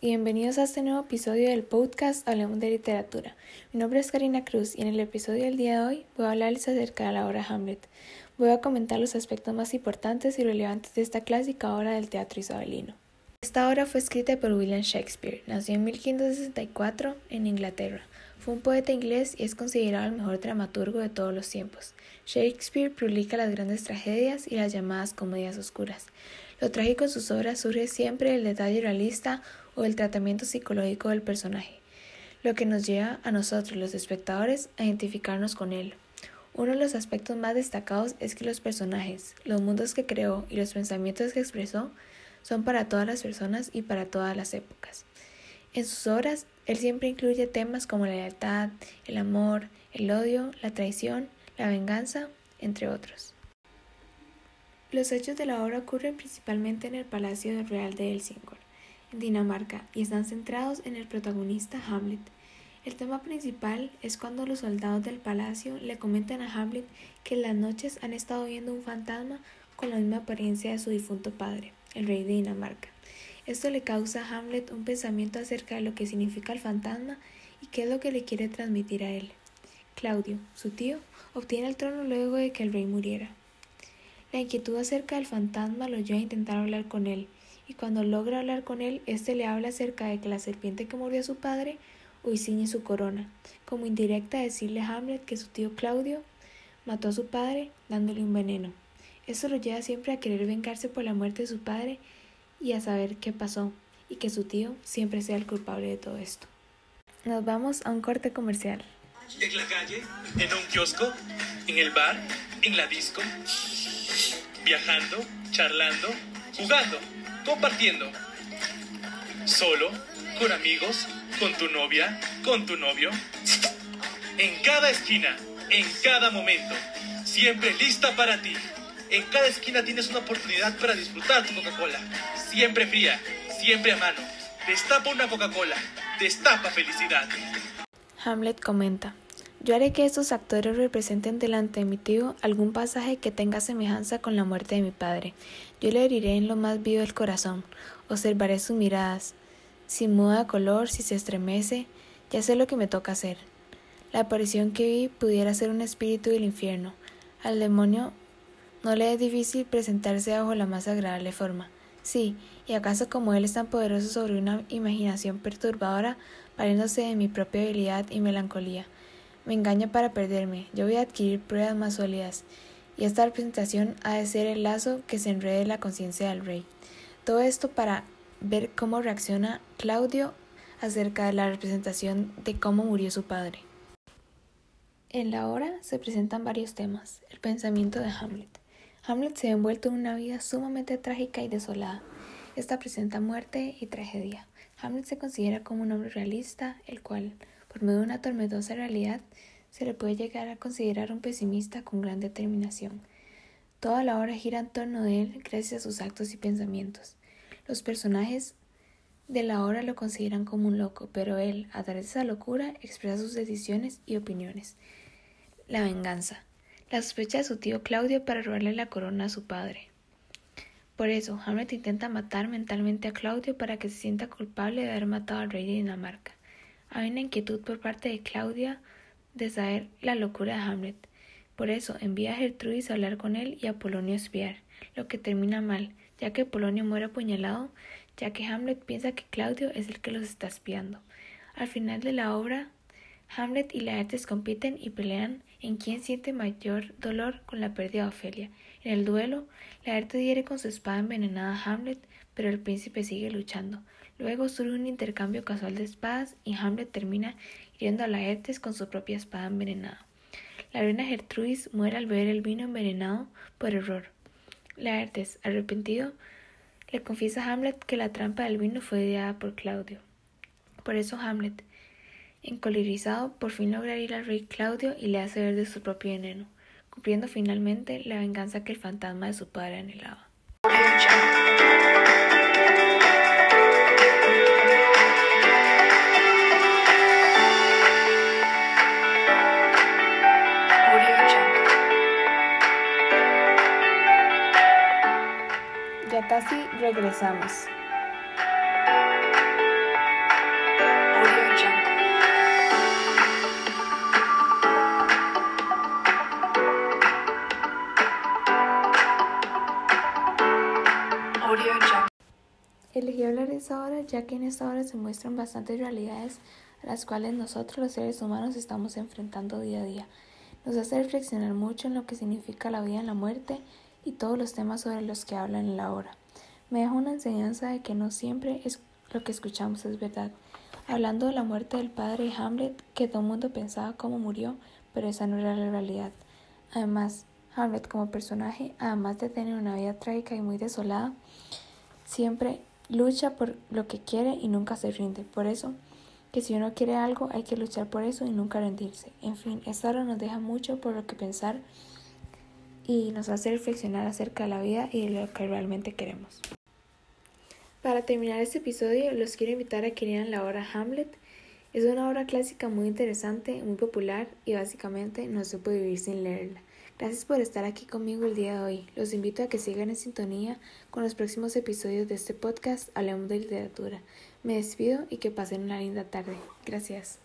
y bienvenidos a este nuevo episodio del podcast Hablemos de Literatura. Mi nombre es Karina Cruz y en el episodio del día de hoy voy a hablarles acerca de la obra Hamlet. Voy a comentar los aspectos más importantes y relevantes de esta clásica obra del teatro isabelino. Esta obra fue escrita por William Shakespeare. Nació en 1564 en Inglaterra. Fue un poeta inglés y es considerado el mejor dramaturgo de todos los tiempos. Shakespeare publica las grandes tragedias y las llamadas comedias oscuras. Lo trágico en sus obras surge siempre del detalle realista o del tratamiento psicológico del personaje, lo que nos lleva a nosotros, los espectadores, a identificarnos con él. Uno de los aspectos más destacados es que los personajes, los mundos que creó y los pensamientos que expresó son para todas las personas y para todas las épocas. En sus obras, él siempre incluye temas como la lealtad, el amor, el odio, la traición, la venganza, entre otros. Los hechos de la obra ocurren principalmente en el Palacio Real de Helsingborg, en Dinamarca, y están centrados en el protagonista Hamlet. El tema principal es cuando los soldados del palacio le comentan a Hamlet que en las noches han estado viendo un fantasma con la misma apariencia de su difunto padre, el rey de Dinamarca. Esto le causa a Hamlet un pensamiento acerca de lo que significa el fantasma y qué es lo que le quiere transmitir a él. Claudio, su tío, obtiene el trono luego de que el rey muriera. La inquietud acerca del fantasma lo lleva a intentar hablar con él, y cuando logra hablar con él, éste le habla acerca de que la serpiente que murió a su padre hoy ciñe su corona, como indirecta a decirle a Hamlet que su tío Claudio mató a su padre dándole un veneno. Esto lo lleva siempre a querer vengarse por la muerte de su padre y a saber qué pasó, y que su tío siempre sea el culpable de todo esto. Nos vamos a un corte comercial. En la calle, en un kiosco, en el bar, en la disco viajando, charlando, jugando, compartiendo. Solo, con amigos, con tu novia, con tu novio. En cada esquina, en cada momento, siempre lista para ti. En cada esquina tienes una oportunidad para disfrutar tu Coca-Cola. Siempre fría, siempre a mano. Destapa una Coca-Cola. Destapa felicidad. Hamlet comenta. Yo haré que estos actores representen delante de mi tío algún pasaje que tenga semejanza con la muerte de mi padre. Yo le heriré en lo más vivo del corazón, observaré sus miradas. Si muda color, si se estremece, ya sé lo que me toca hacer. La aparición que vi pudiera ser un espíritu del infierno. Al demonio no le es difícil presentarse bajo la más agradable forma. Sí, y acaso como él es tan poderoso sobre una imaginación perturbadora, valiéndose de mi propia habilidad y melancolía. Me engaña para perderme. Yo voy a adquirir pruebas más sólidas. Y esta representación ha de ser el lazo que se enrede en la conciencia del rey. Todo esto para ver cómo reacciona Claudio acerca de la representación de cómo murió su padre. En la obra se presentan varios temas. El pensamiento de Hamlet. Hamlet se ha envuelto en una vida sumamente trágica y desolada. Esta presenta muerte y tragedia. Hamlet se considera como un hombre realista, el cual por medio de una tormentosa realidad, se le puede llegar a considerar un pesimista con gran determinación. Toda la obra gira en torno de él gracias a sus actos y pensamientos. Los personajes de la obra lo consideran como un loco, pero él, a través de esa locura, expresa sus decisiones y opiniones. La venganza. La sospecha de su tío Claudio para robarle la corona a su padre. Por eso, Hamlet intenta matar mentalmente a Claudio para que se sienta culpable de haber matado al rey de Dinamarca. Hay una inquietud por parte de Claudia de saber la locura de Hamlet. Por eso envía a Gertrudis a hablar con él y a Polonio a espiar, lo que termina mal, ya que Polonio muere apuñalado, ya que Hamlet piensa que Claudio es el que los está espiando. Al final de la obra, Hamlet y Laertes compiten y pelean en quién siente mayor dolor con la pérdida de Ofelia. En el duelo, Laertes hiere con su espada envenenada a Hamlet, pero el príncipe sigue luchando. Luego surge un intercambio casual de espadas y Hamlet termina hiriendo a Laertes con su propia espada envenenada. La reina Gertrudis muere al beber el vino envenenado por error. Laertes, arrepentido, le confiesa a Hamlet que la trampa del vino fue ideada por Claudio. Por eso Hamlet, encolerizado, por fin logra ir al rey Claudio y le hace ver de su propio veneno, cumpliendo finalmente la venganza que el fantasma de su padre anhelaba. Ya casi regresamos. Ya que en esta obra se muestran bastantes realidades a las cuales nosotros los seres humanos estamos enfrentando día a día. Nos hace reflexionar mucho en lo que significa la vida en la muerte y todos los temas sobre los que hablan en la obra. Me deja una enseñanza de que no siempre es lo que escuchamos es verdad. Hablando de la muerte del padre de Hamlet, que todo el mundo pensaba cómo murió, pero esa no era la realidad. Además, Hamlet como personaje, además de tener una vida trágica y muy desolada, siempre lucha por lo que quiere y nunca se rinde. Por eso, que si uno quiere algo, hay que luchar por eso y nunca rendirse. En fin, esta obra nos deja mucho por lo que pensar y nos hace reflexionar acerca de la vida y de lo que realmente queremos. Para terminar este episodio, los quiero invitar a que lean la obra Hamlet. Es una obra clásica muy interesante, muy popular y básicamente no se puede vivir sin leerla. Gracias por estar aquí conmigo el día de hoy. Los invito a que sigan en sintonía con los próximos episodios de este podcast Hablemos de Literatura. Me despido y que pasen una linda tarde. Gracias.